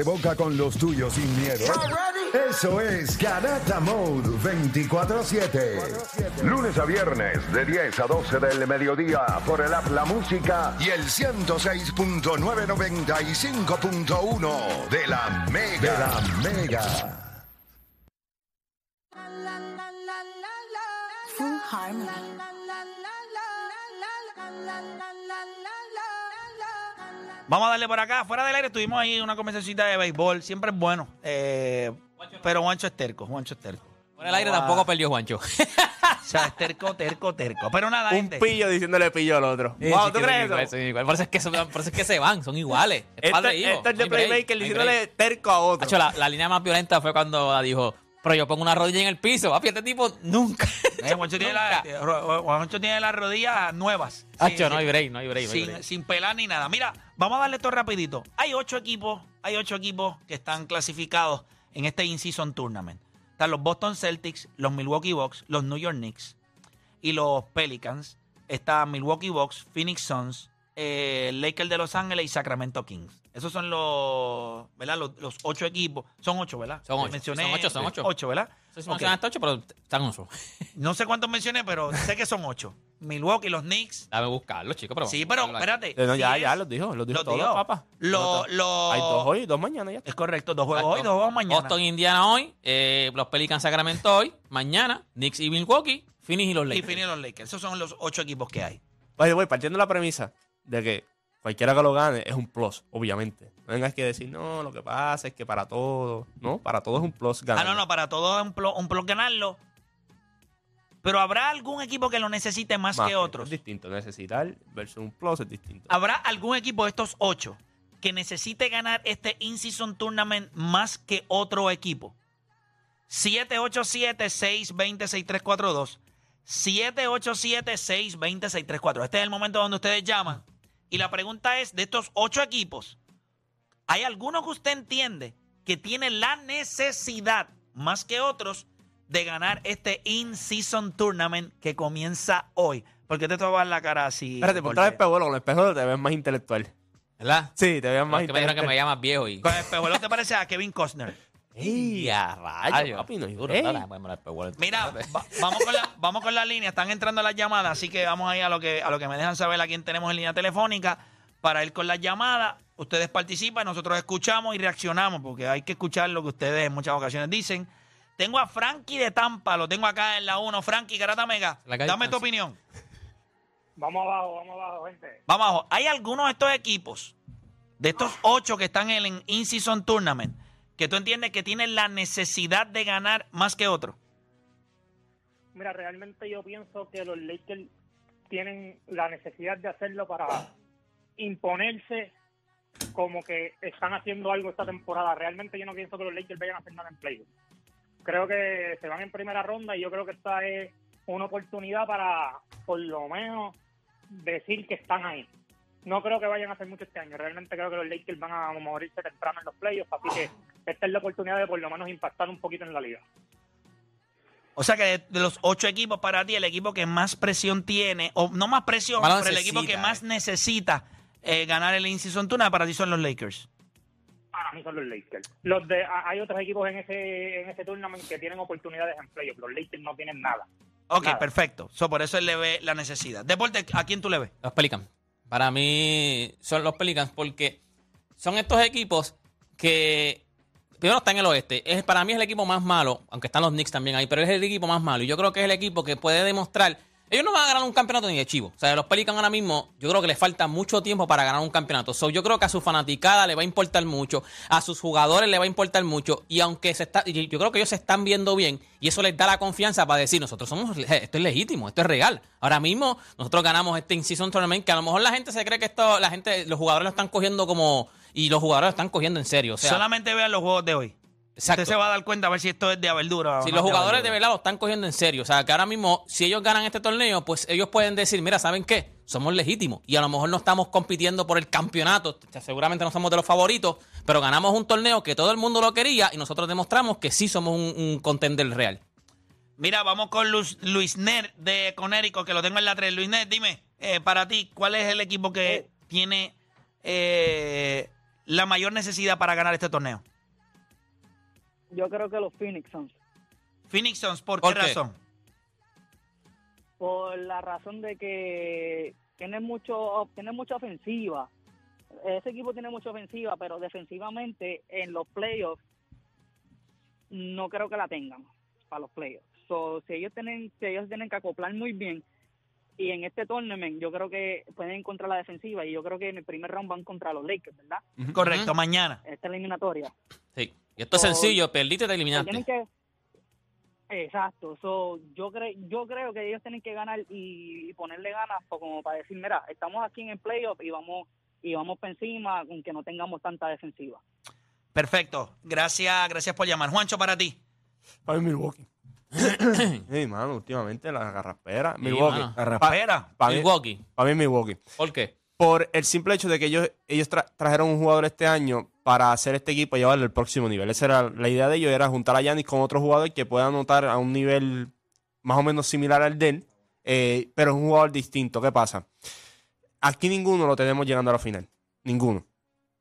De boca con los tuyos sin miedo. Eso es Garata Mode 24-7. Lunes a viernes de 10 a 12 del mediodía por el app La Música y el 106.995.1 de la Mega. De la Mega. Full Harmony. Vamos a darle por acá. Fuera del aire tuvimos ahí una conversacióncita de béisbol. Siempre es bueno. Eh, pero Juancho es terco. Juancho es terco. Por el aire tampoco perdió Juancho. O sea, es terco, terco, terco. Pero nada, Un gente. pillo diciéndole pillo al otro. wow, ¿tú crees eso? Son iguales. Por eso es que, son- por eso es que se van, son iguales. Es Esto, padre e hijo. esto es de No hay break, Playmaker no hay diciéndole terco a otro. Hacho, la, la línea más violenta fue cuando dijo, pero yo pongo una rodilla en el piso. Papi, este tipo nunca. Eh, Juancho, tiene la- Nunca. Ro- Juancho tiene las rodillas nuevas. Hacho, Sí, no hay break, no hay break. no hay sin, break. sin pelar ni nada. Mira, vamos a darle esto rapidito. Hay ocho equipos, hay ocho equipos que están clasificados en este in-season tournament. Están los Boston Celtics, los Milwaukee Bucks, los New York Knicks y los Pelicans. Está Milwaukee Bucks, Phoenix Suns, eh, Lakers de Los Ángeles y Sacramento Kings. Esos son los, ¿verdad? Los, los ocho equipos. Son ocho, ¿verdad? Son ocho. Mencioné Son ocho, son ocho. Ocho, ¿verdad? No sé si Ok. mencionaste ocho, pero están ocho. No sé cuántos mencioné, pero sé que son ocho. Milwaukee, los Knicks. Dame buscarlo, chicos. Pero Sí, pero espérate. No, ya, ya, los dijo, los dijo los todos, papá. Lo- Los- lo- Hay dos hoy y dos mañana ya. Es correcto, dos juegos Exacto. hoy, dos juegos mañana. Boston, Indiana hoy, eh, los Pelicans, Sacramento hoy, mañana, Knicks y Milwaukee, Phoenix y los y Lakers. Phoenix y los Lakers. Esos son los ocho equipos que hay. Oye, voy partiendo de la premisa de que cualquiera que lo gane es un plus, obviamente. No vengas que decir, no, lo que pasa es que para todo, no, para todo es un plus ganar. Ah, no, no, para todos es un plus, un plus ganarlo. Pero habrá algún equipo que lo necesite más, que otros. Es distinto, necesitar versus un plus es distinto. ¿Habrá algún equipo de estos ocho que necesite ganar este In-Season Tournament más que otro equipo? 787-620-6342. 787-620-6342. Este es el momento donde ustedes llaman. Y la pregunta es, de estos ocho equipos, ¿hay alguno que usted entiende que tiene la necesidad, más que otros, de ganar este In-Season Tournament que comienza hoy? ¿Por qué te tomas la cara así? Espérate, ponte el espejuelo, con el espejuelo te ves más intelectual. ¿Verdad? Sí, te ves más que me dijeron que me intelectual. llamas viejo y... Con el espejuelo te parece a Kevin Costner. ¡Ey, a rayos, papi! No hay Duro, espejuelo. Mira, va- vamos, con la, vamos con la línea. Están entrando las llamadas, así que vamos ahí a lo que, a lo que me dejan saber a quién tenemos en línea telefónica para ir con las llamadas. Ustedes participan, nosotros escuchamos y reaccionamos, porque hay que escuchar lo que ustedes en muchas ocasiones dicen. Tengo a Frankie de Tampa, lo tengo acá en la 1. Frankie, Garata Mega, La calle dame tu Francis. opinión. Vamos abajo, vamos abajo, gente. Vamos abajo. ¿Hay algunos de estos equipos, de estos ocho que están en el In-Season Tournament, que tú entiendes que tienen la necesidad de ganar más que otros? Mira, realmente yo pienso que los Lakers tienen la necesidad de hacerlo para imponerse como que están haciendo algo esta temporada. Realmente yo no pienso que los Lakers vayan a hacer nada en playoff. Creo que se van en primera ronda y yo creo que esta es una oportunidad para, por lo menos, decir que están ahí. No creo que vayan a hacer mucho este año. Realmente creo que los Lakers van a morirse temprano en los playoffs, así que esta es la oportunidad de por lo menos impactar un poquito en la liga. O sea que de, de los ocho equipos para ti, el equipo que más presión tiene, o no más presión, Más pero el equipo que más eh. necesita eh, ganar el In-Season Tournament para ti son los Lakers. Para mí son los Lakers. Los de, hay otros equipos en ese en ese tournament que tienen oportunidades en playoff. Los Lakers no tienen nada. Ok, Nada. perfecto. So, por eso él le ve la necesidad. Deporte, ¿a quién tú le ves? Los Pelicans. Para mí son los Pelicans porque son estos equipos que primero están en el oeste. Es, para mí es el equipo más malo, aunque están los Knicks también ahí, pero es el equipo más malo. Y yo creo que es el equipo que puede demostrar. Ellos no van a ganar un campeonato ni de chivo. O sea, los Pelicans ahora mismo, yo creo que les falta mucho tiempo para ganar un campeonato. So, yo creo que a su fanaticada le va a importar mucho, a sus jugadores le va a importar mucho. Y aunque se está, yo creo que ellos se están viendo bien, y eso les da la confianza para decir, nosotros somos, esto es legítimo, esto es real. Ahora mismo, nosotros ganamos este in-season tournament, que a lo mejor la gente se cree que esto, la gente, los jugadores lo están cogiendo como, y los jugadores lo están cogiendo en serio. O sea, Solamente vean los juegos de hoy. Exacto. Usted se va a dar cuenta a ver si esto es de verdura. o Si los es jugadores de verdad lo están cogiendo en serio, o sea, que ahora mismo, si ellos ganan este torneo, pues ellos pueden decir, mira, ¿saben qué? Somos legítimos y a lo mejor no estamos compitiendo por el campeonato, o sea, seguramente no somos de los favoritos, pero ganamos un torneo que todo el mundo lo quería y nosotros demostramos que sí somos un, un contender real. Mira, vamos con Luis, Luis Ner de Conérico, que lo tengo en la 3. Luis Ner, dime, eh, para ti, ¿cuál es el equipo que tiene eh, la mayor necesidad para ganar este torneo? Yo creo que los Phoenix Suns. Phoenix Suns, ¿por, ¿Por qué qué? razón? Por la razón de que tiene mucho, tiene mucha ofensiva. Ese equipo tiene mucha ofensiva, pero defensivamente en los playoffs no creo que la tengan para los playoffs. So, si ellos tienen, si ellos tienen que acoplar muy bien y en este tournament yo creo que pueden encontrar la defensiva y yo creo que en el primer round van contra los Lakers, ¿verdad? Correcto, mañana. Esta eliminatoria. Sí. Y esto es sencillo, perdiste, te eliminaste. Tienen que Exacto, so, yo creo yo creo que ellos tienen que ganar y, y ponerle ganas como para decir, mira, estamos aquí en el playoff y vamos y vamos por encima aunque no tengamos tanta defensiva. Perfecto. Gracias, gracias por llamar. Juancho, para ti. Para mí Milwaukee. sí, mano, últimamente la garraspera. Milwaukee. Carraspera. Para mí, Milwaukee. pa' mí Milwaukee. ¿Por qué? Por el simple hecho de que ellos, ellos tra- trajeron un jugador este año para hacer este equipo y llevarlo al próximo nivel. Esa era la idea de ellos, era juntar a Giannis con otro jugador que pueda anotar a un nivel más o menos similar al de él, eh, pero es un jugador distinto. ¿Qué pasa? Aquí ninguno lo tenemos llegando a la final. Ninguno.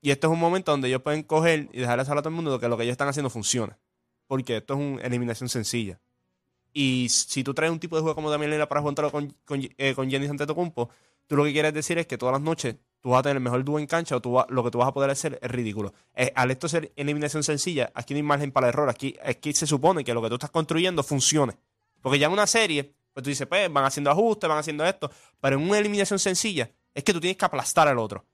Y esto es un momento donde ellos pueden coger y dejarle saber a todo el mundo de que lo que ellos están haciendo funciona. Porque esto es una eliminación sencilla. Y si tú traes un tipo de juego como Damian Lillard para juntarlo con, con, eh, con Antetokounmpo, tú lo que quieres decir es que todas las noches tú vas a tener el mejor dúo en cancha o tú lo que tú vas a poder hacer es ridículo. Eh, al esto ser eliminación sencilla, aquí no hay margen para error. Aquí, aquí se supone que lo que tú estás construyendo funcione. Porque ya en una serie, pues tú dices, pues van haciendo ajustes, van haciendo esto. Pero en una eliminación sencilla, es que tú tienes que aplastar al otro.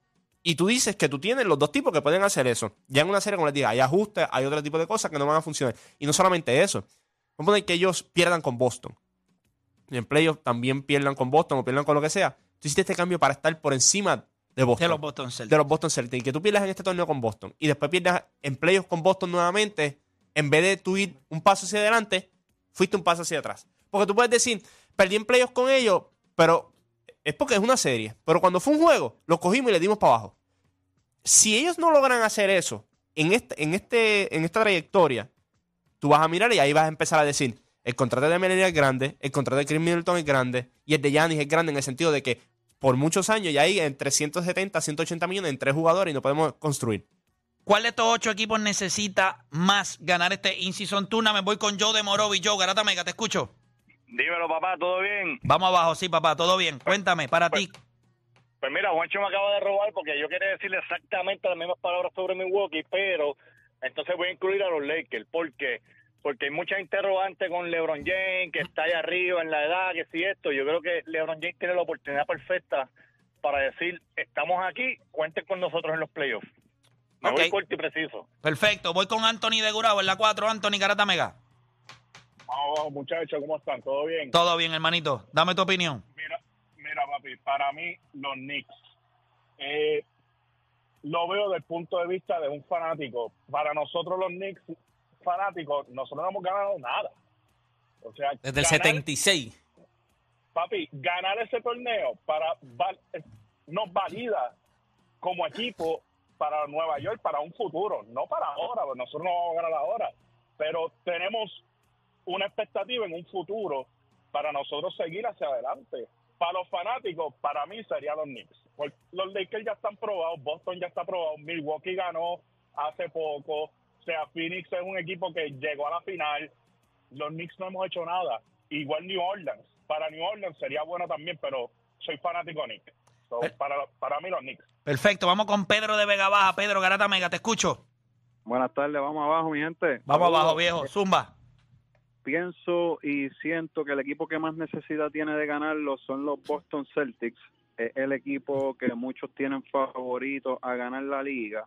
Y tú dices que tú tienes los dos tipos que pueden hacer eso. Ya en una serie, como les digo, hay ajustes, hay otro tipo de cosas que no van a funcionar. Y no solamente eso. Vamos a poner que ellos pierdan con Boston. En playoff también pierdan con Boston o pierdan con lo que sea. Tú hiciste este cambio para estar por encima de Boston. De los Boston Celtics. de los Boston Celtics. Y que tú pierdas en este torneo con Boston. Y después pierdas en playoffs con Boston nuevamente. En vez de tú ir un paso hacia adelante, fuiste un paso hacia atrás. Porque tú puedes decir, perdí en playoffs con ellos, pero es porque es una serie. Pero cuando fue un juego, lo cogimos y le dimos para abajo. Si ellos no logran hacer eso en, este, en, este, en esta trayectoria, tú vas a mirar y ahí vas a empezar a decir, el contrato de Melania es grande, el contrato de Chris Middleton es grande y el de Giannis es grande en el sentido de que por muchos años ya hay entre 170 180 millones en tres jugadores y no podemos construir. ¿Cuál de estos ocho equipos necesita más ganar este In-Season Tournament? Voy con Joe de Morovi. Joe, Garata Mega, te escucho. Dímelo, papá, ¿todo bien? Vamos abajo, sí, papá, todo bien. Cuéntame, para ti. Pues mira, Juancho me acaba de robar porque yo quería decirle exactamente las mismas palabras sobre Milwaukee, pero entonces voy a incluir a los Lakers. ¿Por qué? Porque hay mucha interrogante con LeBron James, que está allá arriba en la edad, que si esto. Yo creo que LeBron James tiene la oportunidad perfecta para decir, estamos aquí, cuenten con nosotros en los playoffs. Me voy corto y preciso. Perfecto, voy con Anthony de Gurabo en la 4. Anthony Garata Mega. Vamos, muchachos, ¿cómo están? ¿Todo bien? Todo bien, hermanito. Dame tu opinión. Mira, mira, papi, para mí, los Knicks, eh, lo veo desde el punto de vista de un fanático. Para nosotros, los Knicks fanáticos, nosotros no hemos ganado nada. O sea, Desde el ganar- 76. papi, ganar ese torneo para val- nos valida como equipo para Nueva York para un futuro, no para ahora, porque nosotros no vamos a ganar ahora, pero tenemos una expectativa en un futuro para nosotros seguir hacia adelante. Para los fanáticos, para mí sería los Knicks. Porque los Lakers ya están probados, Boston ya está probado, Milwaukee ganó hace poco, o sea, Phoenix es un equipo que llegó a la final, los Knicks no hemos hecho nada. Igual New Orleans. Para New Orleans sería bueno también, pero soy fanático Knicks. So, Eh. para, para mí los Knicks. Perfecto, vamos con Pedro de Vega Baja. Pedro Garata Mega, te escucho. Buenas tardes, vamos abajo, mi gente. Vamos abajo, viejo. Zumba. Pienso y siento que el equipo que más necesidad tiene de ganarlo son los Boston Celtics. Es el equipo que muchos tienen favorito a ganar la liga.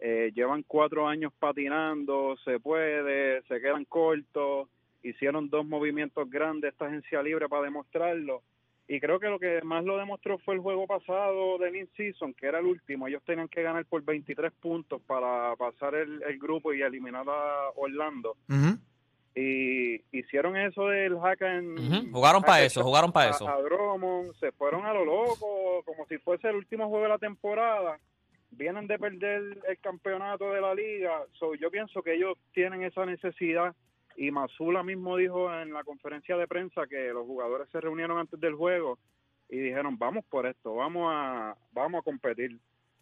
Eh, llevan cuatro años patinando, se puede, se quedan cortos. Hicieron dos movimientos grandes esta agencia libre para demostrarlo. Y creo que lo que más lo demostró fue el juego pasado del in-season, que era el último. Ellos tenían que ganar por 23 puntos para pasar el, el grupo y eliminar a Orlando. Ujú. Y hicieron eso del hack en... Jugaron pa' hack eso, jugaron pa' a- eso. A Drummond, se fueron a lo loco, como si fuese el último juego de la temporada. Vienen de perder el campeonato de la liga. So, yo pienso que ellos tienen esa necesidad. Y Mazula mismo dijo en la conferencia de prensa que los jugadores se reunieron antes del juego y dijeron, vamos por esto, vamos a, vamos a competir.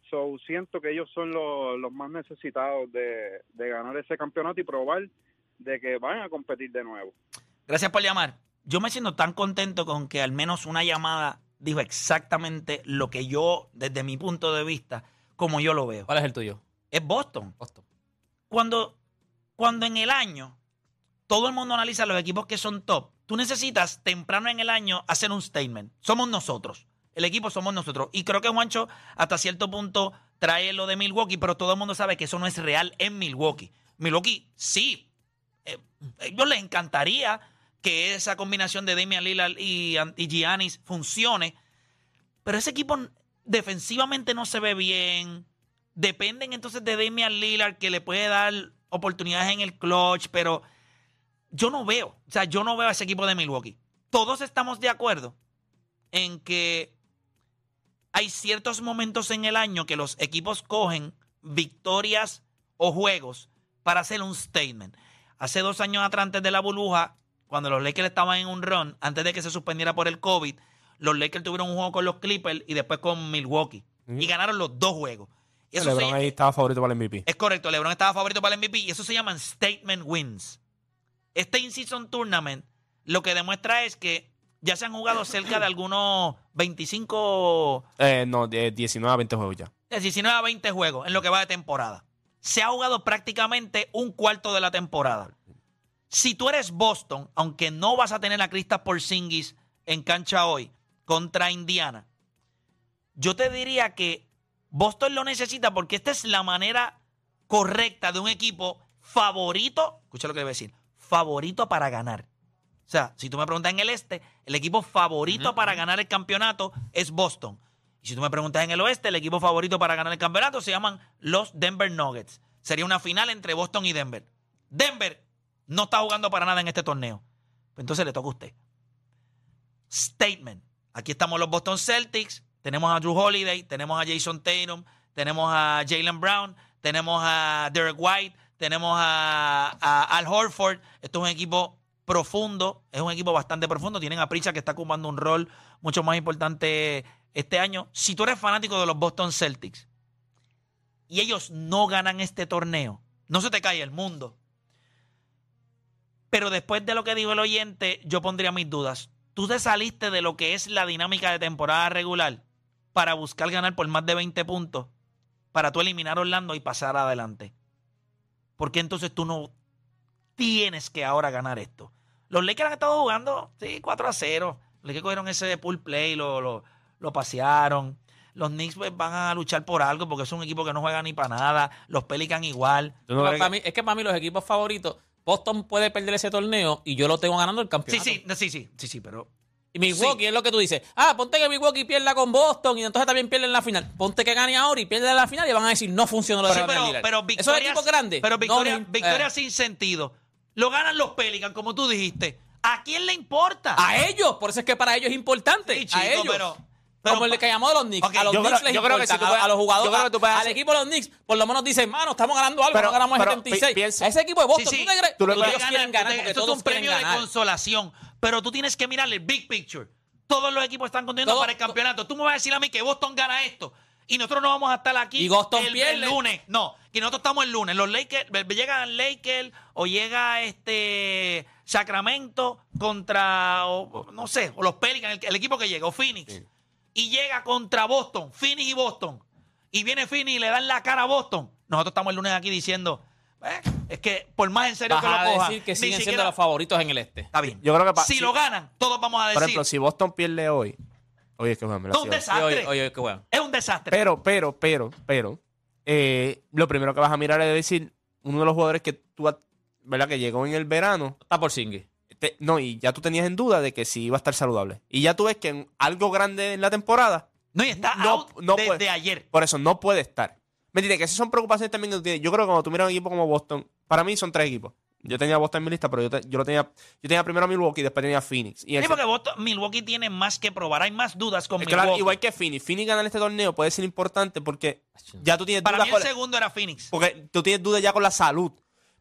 So, siento que ellos son los, los más necesitados de, de ganar ese campeonato y probar de que van a competir de nuevo. Gracias por llamar. Yo me siento tan contento con que al menos una llamada dijo exactamente lo que yo, desde mi punto de vista, como yo lo veo. ¿Cuál es el tuyo? Es Boston. Boston. Cuando, cuando en el año todo el mundo analiza los equipos que son top, tú necesitas temprano en el año hacer un statement. Somos nosotros. El equipo somos nosotros. Y creo que Juancho hasta cierto punto trae lo de Milwaukee, pero todo el mundo sabe que eso no es real en Milwaukee. Milwaukee sí. Eh, ellos les encantaría que esa combinación de Damian Lillard y, y Giannis funcione, pero ese equipo defensivamente no se ve bien. Dependen entonces de Damian Lillard que le puede dar oportunidades en el clutch, pero yo no veo, o sea, yo no veo a ese equipo de Milwaukee. Todos estamos de acuerdo en que hay ciertos momentos en el año que los equipos cogen victorias o juegos para hacer un statement. Hace dos años atrás, antes de la burbuja, cuando los Lakers estaban en un run, antes de que se suspendiera por el COVID, los Lakers tuvieron un juego con los Clippers y después con Milwaukee. Y ganaron los dos juegos. Eso LeBron se- ahí estaba favorito para el MVP. es correcto, LeBron estaba favorito para el MVP y eso se llaman statement wins. Este in-season tournament lo que demuestra es que ya se han jugado cerca de algunos 25, Eh, no, de 19 a 20 juegos ya. de 19 a 20 juegos en lo que va de temporada. Se ha jugado prácticamente un cuarto de la temporada. Si tú eres Boston, aunque no vas a tener a Kristaps Porzingis en cancha hoy contra Indiana, yo te diría que Boston lo necesita porque esta es la manera correcta de un equipo favorito, escucha lo que le voy a decir, favorito para ganar. O sea, si tú me preguntas en el este, el equipo favorito para ganar el campeonato es Boston. Y si tú me preguntas en el oeste, el equipo favorito para ganar el campeonato se llaman los Denver Nuggets. Sería una final entre Boston y Denver. Denver no está jugando para nada en este torneo. Entonces le toca a usted. Statement. Aquí estamos los Boston Celtics. Tenemos a Drew Holiday, tenemos a Jason Tatum, tenemos a Jalen Brown, tenemos a Derek White, tenemos a, Al Horford. Esto es un equipo profundo, es un equipo bastante profundo. Tienen a Pritchard que está ocupando un rol mucho más importante este año. Si tú eres fanático de los Boston Celtics y ellos no ganan este torneo, no se te cae el mundo. Pero después de lo que dijo el oyente, yo pondría mis dudas. Tú te saliste de lo que es la dinámica de temporada regular para buscar ganar por más de 20 puntos, para tú eliminar a Orlando y pasar adelante. ¿Por qué entonces tú no tienes que ahora ganar esto? Los Lakers han estado jugando, sí, 4 a 0. Los Lakers cogieron ese pool play, lo, lo, lo pasearon. Los Knicks pues, van a luchar por algo porque es un equipo que no juega ni para nada. Los Pelican igual. ¿Tú no Para- crees para que- mí- es que para mí los equipos favoritos, Boston puede perder ese torneo y yo lo tengo ganando el Sí, campeonato. sí, no, sí, sí, sí, sí, pero Y Milwaukee es lo que tú dices. Ah, ponte que Milwaukee pierda con Boston y entonces también pierde en la final. Ponte que gane ahora y pierde en la final y van a decir no funcionó lo de Sí, pero, pero Esos victorias, equipos grandes. Pero no, victoria, no, victoria eh, sin sentido. Lo ganan los Pelicans, como tú dijiste. ¿A quién le importa? a ellos, por eso es que para ellos es importante. Sí, a chico, ellos. pero- pero Como el que llamó de los Knicks. Ok, a los yo Knicks creo- les yo creo que importa, si puedes- a, los jugadores, yo creo que tú puedes al hacer- equipo de los Knicks, por lo menos dicen, mano, estamos ganando algo, Pero- no ganamos el pero 76. pi- piensa- a ese equipo de Boston, Sí, sí. ¿tú te crees? Tú le Ellos quieren ganar Esto porque es un todos premio de consolación. Pero tú tienes que mirarle el big picture. Todos los equipos están contentos para el campeonato. Tú me vas a decir a mí que Boston gana esto. Y nosotros no vamos a estar aquí Y Boston el, lunes. No, que nosotros estamos el lunes. Los Lakers, llegan Lakers o llega este Sacramento contra, o- no sé, o los Pelicans, el, el equipo que llega, o Phoenix. Y llega contra Boston, Phoenix y Boston. Y viene Phoenix y le dan la cara a Boston. Nosotros estamos el lunes aquí diciendo, "Eh, es que por más en serio Vas que lo a coja, decir que siguen siendo siquiera- los favoritos en el este. Está bien. Yo creo que pa- si si- lo ganan, todos vamos a Por decir, ejemplo, si Boston pierde hoy. Oye, es que bueno, me la es un desastre. Oye, oye, qué bueno. Es un desastre. Pero, pero, pero, pero, eh, lo primero que vas a mirar es decir, uno de los jugadores que tú, has- ¿verdad? Que llegó en el verano, Está por Singh. Te- no, y ya tú tenías en duda de que si iba a estar saludable. Y ya tú ves que en algo grande en la temporada, no, y está no- out no desde puede. ayer. por eso no puede estar. ¿Me entiendes? Que esas son preocupaciones también que tú tienes. Yo creo que cuando tú miras un equipo como Boston, para mí son tres equipos. Yo tenía a Boston en mi lista, pero yo, te- yo lo tenía, yo tenía primero a Milwaukee y después tenía a Phoenix. Y Sí, porque Boston- Milwaukee tiene más que probar. Hay más dudas con es claro, Milwaukee. igual que Phoenix. Phoenix ganar este torneo puede ser importante porque ya tú tienes Para dudas mí el segundo era Phoenix. Porque tú tienes dudas ya con la salud.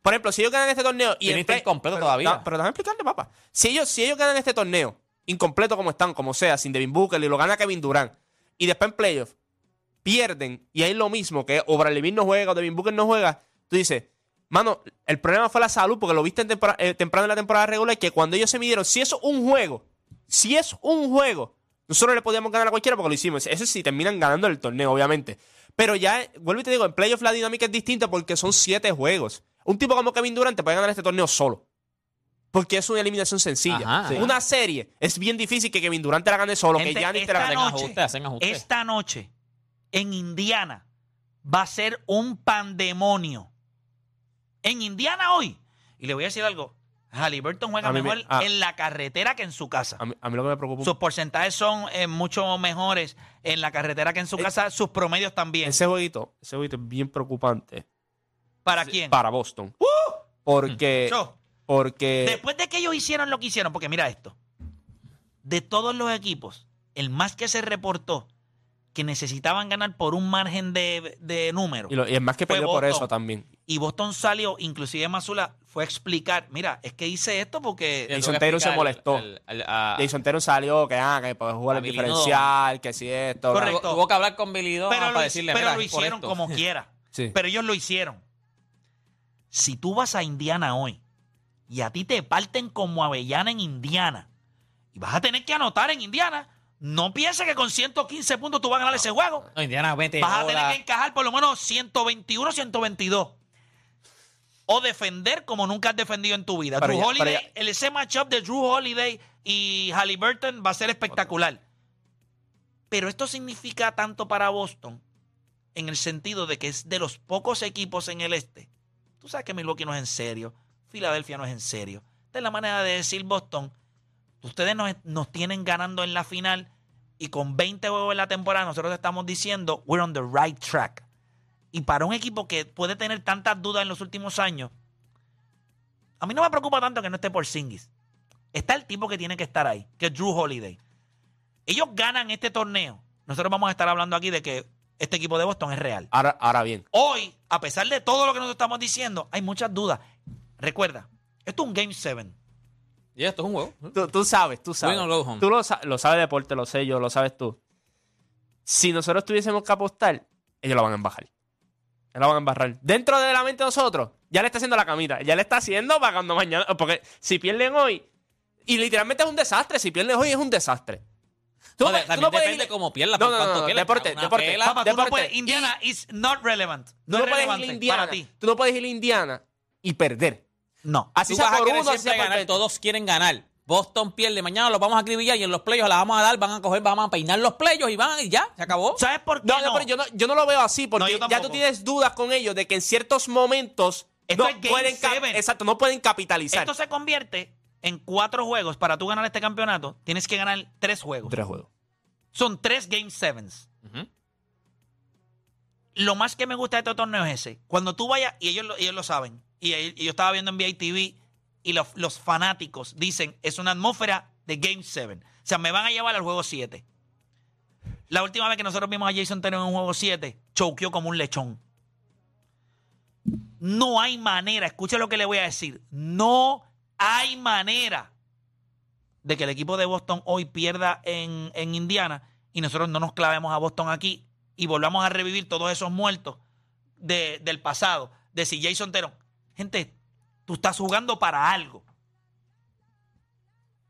Por ejemplo, si ellos ganan este torneo y play- incompleto pero, todavía. da- pero déjame explicarle, papá. Si ellos, si ellos ganan este torneo, incompleto como están, como sea, sin Devin Booker y lo gana Kevin Durant, y después en playoff, pierden y hay lo mismo, que o Bradley no juega o Devin Booker no juega, tú dices, mano, el problema fue la salud porque lo viste en tempora- eh, temprano en la temporada regular que cuando ellos se midieron, si eso es un juego, si es un juego, nosotros le podíamos ganar a cualquiera porque lo hicimos. Eso sí, terminan ganando el torneo, obviamente. Pero ya, vuelvo y te digo, en playoff la dinámica es distinta porque son siete juegos. Un tipo como Kevin Durant te puede ganar este torneo solo. Porque es una eliminación sencilla. Ajá. Sí. Una serie es bien difícil que Kevin Durant te la gane solo, Gente, que Giannis te la esta gane. Hacen noche, ajustes, hacen ajustes. esta noche en Indiana va a ser un pandemonio. En Indiana hoy. Y le voy a decir algo. Halliburton juega me- mejor ah. en la carretera que en su casa. A mí, a mí lo que me preocupa Sus porcentajes son eh, mucho mejores en la carretera que en su Eh, casa. Sus promedios también. ese jueguito, ese jueguito es bien preocupante ¿Para quién? para Boston. Porque, Yo. porque Después de que ellos hicieron lo que hicieron, porque mira esto, de todos los equipos, el más que se reportó que necesitaban ganar por un margen de, de número, y, lo- y es más que perdió por eso también. y Boston salió, inclusive Mazula fue a explicar, mira, es que hice esto porque... Jason Taylor se molestó. el- el- a- Jason Taylor salió que, ah, que puede jugar el diferencial, que si esto. Correcto. Tuvo, que hablar con Billy Donovan para lo, decirle, pero "Mira, lo hicieron esto". como quiera. Sí. Pero ellos lo hicieron. Si tú vas a Indiana hoy y a ti te parten como avellana en Indiana y vas a tener que anotar en Indiana, no pienses que con 115 puntos tú vas a ganar ese juego. No, Indiana, vete. Vas a tener que encajar por lo menos 121, 122. O defender como nunca has defendido en tu vida. Pero Drew ya- Holiday, el ese matchup de Drew Holiday y Halliburton va a ser espectacular. Pero esto significa tanto para Boston en el sentido de que es de los pocos equipos en el este. Tú sabes que Milwaukee no es en serio, Filadelfia no es en serio. Esta es la manera de decir Boston. Ustedes nos, nos tienen ganando en la final y con 20 juegos en la temporada nosotros estamos diciendo we're on the right track. Y para un equipo que puede tener tantas dudas en los últimos años, a mí no me preocupa tanto que no esté por Singis. Está el tipo que tiene que estar ahí, que es Drew Holiday. Ellos ganan este torneo. Nosotros vamos a estar hablando aquí de que este equipo de Boston es real. Ahora, ahora bien, Hoy, a pesar de todo lo que nosotros estamos diciendo, hay muchas dudas. Recuerda, esto es un Game 7. Y esto es un juego. tú, tú sabes, tú sabes. Tú lo, sa- lo sabes deporte, lo sé yo, lo sabes tú. Si nosotros tuviésemos que apostar, ellos lo van a embajar. Ellos lo van a embarrar. Dentro de la mente de nosotros, ya le está haciendo la camita. Ya le está haciendo para cuando mañana. Porque si pierden hoy, y literalmente es un desastre. Si pierden hoy, es un desastre. Tú No, tú también no puedes depende ir- cómo pierda, No, por no, no, pierda. deporte, deporte. pela. Papá, tú no puedes. Indiana is not relevant. Tú No, no es puedes ir a relevante Indiana. para ti. Tú no puedes ir a Indiana y perder. No. Así Tú vas a por uno, siempre ganar. 20. Todos quieren ganar. Boston pierde. Mañana los vamos a acribillar y en los playoffs la vamos a dar. Van a coger, vamos a peinar los playoffs y van y ya. Se acabó. ¿Sabes por qué No, pero yo no, yo no lo veo así, porque No, ya tú tienes dudas con ellos de que en ciertos momentos Esto no es Game pueden exacto, no pueden capitalizar. Esto se convierte en cuatro juegos. Para tú ganar este campeonato, tienes que ganar tres juegos. Tres juegos. Son tres Game Sevens. Lo más que me gusta de este torneo es ese. Cuando tú vayas, y ellos lo, ellos lo saben, y, y yo estaba viendo en VITV, y los, los fanáticos dicen, es una atmósfera de Game 7. O sea, me van a llevar al juego 7. La última vez que nosotros vimos a Jason Taylor en un juego 7, choqueó como un lechón. No hay manera, escucha lo que le voy a decir, no hay manera de que el equipo de Boston hoy pierda en, en Indiana y nosotros no nos clavemos a Boston aquí y volvamos a revivir todos esos muertos de- del pasado. De si Jason Taylor. Gente, tú estás jugando para algo.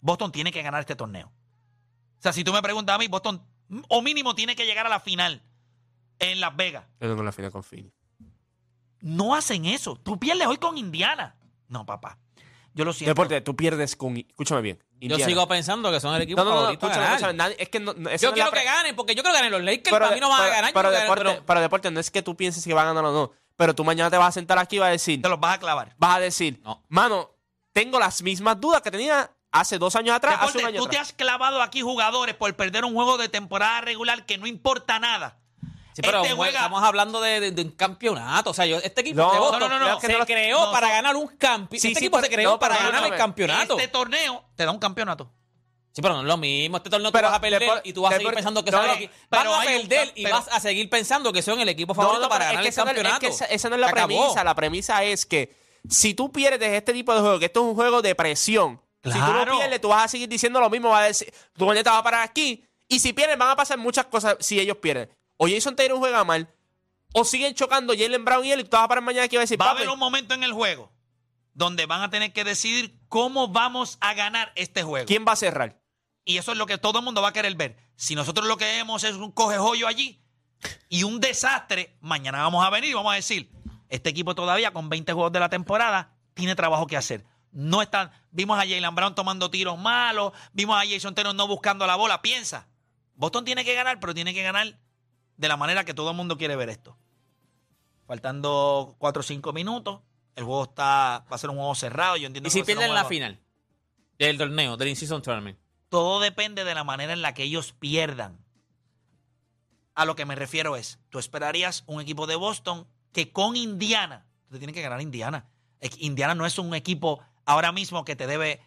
Boston tiene que ganar este torneo. O sea, si tú me preguntas a mí, Boston o mínimo tiene que llegar a la final en Las Vegas. Yo tengo la final con Phoenix. No hacen eso. Tú pierdes hoy con Indiana. No, papá. Yo lo siento. Deporte, tú pierdes con. Escúchame bien. Yo sigo pensando que son el equipo No, no, no, favorito a escúchame, ganar. escúchame, nadie- es que no, esa Yo quiero la que ganen, porque yo quiero ganar los Lakers. Pero, para mí no van a ganar. pero ganar, deporte, pero- pero deporte, no es que tú pienses que va a ganar o no. Pero tú mañana te vas a sentar aquí y vas a decir. Te los vas a clavar. Vas a decir, No. mano, tengo las mismas dudas que tenía hace dos años atrás, hace Deporte, un año tú te has clavado aquí jugadores por perder un juego de temporada regular que no importa nada. Sí, pero Este juega- estamos hablando de, de- de un campeonato. O sea, yo, este equipo No, de Boston no, no, no, que se no creó no, para no. ganar un campeonato. Sí, este sí, equipo pero- se creó para ganar el campeonato. Este torneo te da un campeonato. Sí, pero no es lo mismo. Este torneo Pero tú vas a perder y tú vas a seguir pensando que no, son el no, equi- pero Van a hay un perder y pero- vas a seguir pensando que son el equipo favorito no, para ganar es que el campeonato. es que esa, esa no es la Se acabó. premisa. La premisa es que si tú pierdes este tipo de juego, que esto es un juego de presión, si tú lo pierdes, tú vas a seguir diciendo lo mismo, vas a decir, tu te va a parar aquí. Y si pierden, van a pasar muchas cosas si ellos pierden. O Jason Taylor juega mal, o siguen chocando Jalen Brown y él, y tú vas a parar mañana que va a decir, Va a "Papi, haber un momento en el juego donde van a tener que decidir cómo vamos a ganar este juego. ¿quién va a cerrar? Y eso es lo que todo el mundo va a querer ver. Si nosotros lo que vemos es un coge-joyo allí y un desastre, mañana vamos a venir y vamos a decir, este equipo todavía con 20 juegos de la temporada tiene trabajo que hacer. No están, vimos a Jalen Brown tomando tiros malos, vimos a Jason Taylor no buscando la bola. Piensa, Boston tiene que ganar, pero tiene que ganar de la manera que todo el mundo quiere ver esto. Faltando 4 o 5 minutos, el juego está, va a ser un juego cerrado. Yo entiendo Y si pierden la final del torneo, del In-Season Tournament. todo depende de la manera en la que ellos pierdan. A lo que me refiero es, tú esperarías un equipo de Boston que con Indiana, te tiene que ganar Indiana. Indiana no es un equipo ahora mismo que te debe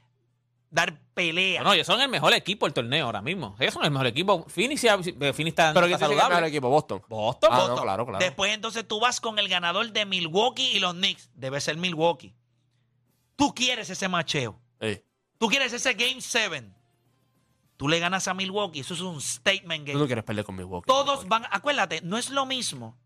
dar pelea. No, ellos son el mejor equipo del torneo ahora mismo. Ellos son el mejor equipo. Phoenix, eh, Phoenix está, Pero está ¿quién tiene que ganar el saludable. equipo? Boston. Boston. Ah, Boston. no, claro, claro. Después entonces tú vas con el ganador de Milwaukee y los Knicks. Debe ser Milwaukee. Tú quieres ese macheo. Tú quieres ese Game 7. Tú le ganas a Milwaukee. Eso es un statement tú game. no quieres perder con Milwaukee. Todos van, acuérdate, no es lo mismo.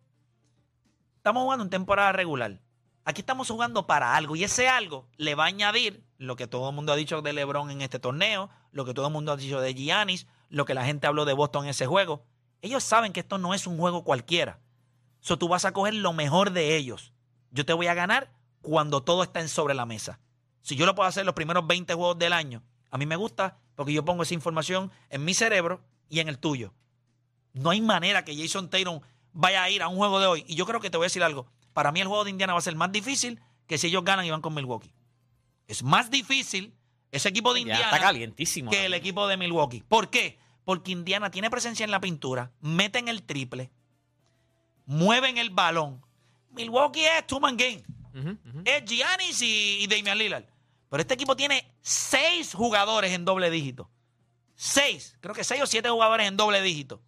Estamos jugando en temporada regular. Aquí estamos jugando para algo y ese algo le va a añadir lo que todo el mundo ha dicho de LeBron en este torneo, lo que todo el mundo ha dicho de Giannis, lo que la gente habló de Boston en ese juego. Ellos saben que esto no es un juego cualquiera. So, tú vas a coger lo mejor de ellos. Yo te voy a ganar cuando todo está sobre la mesa. Si yo lo puedo hacer los primeros 20 juegos del año, a mí me gusta porque yo pongo esa información en mi cerebro y en el tuyo. No hay manera que Jason Tatum vaya a ir a un juego de hoy. Y yo creo que te voy a decir algo. Para mí el juego de Indiana va a ser más difícil que si ellos ganan y van con Milwaukee. Es más difícil ese equipo de Ya Indiana está calientísimo. que el equipo de Milwaukee. ¿Por qué? Porque Indiana tiene presencia en la pintura, meten el triple, mueven el balón. Milwaukee es two-man game. Es Giannis y, y Damian Lillard. Pero este equipo tiene seis jugadores en doble dígito. Seis. Creo que seis o siete jugadores en doble dígito.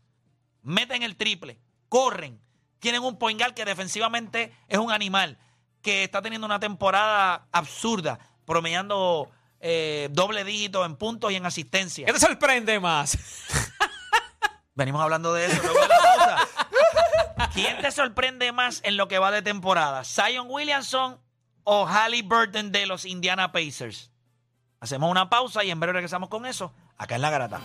Meten el triple. Corren. Tienen un point guard que defensivamente es un animal. Que está teniendo una temporada absurda. Promediando eh, doble dígito en puntos y en asistencia. ¿Qué te sorprende más? Venimos hablando de eso. luego de la pausa. ¿Quién te sorprende más en lo que va de temporada? ¿Zion Williamson o Halliburton de los Indiana Pacers? Hacemos una pausa y en breve regresamos con eso acá en La Garata.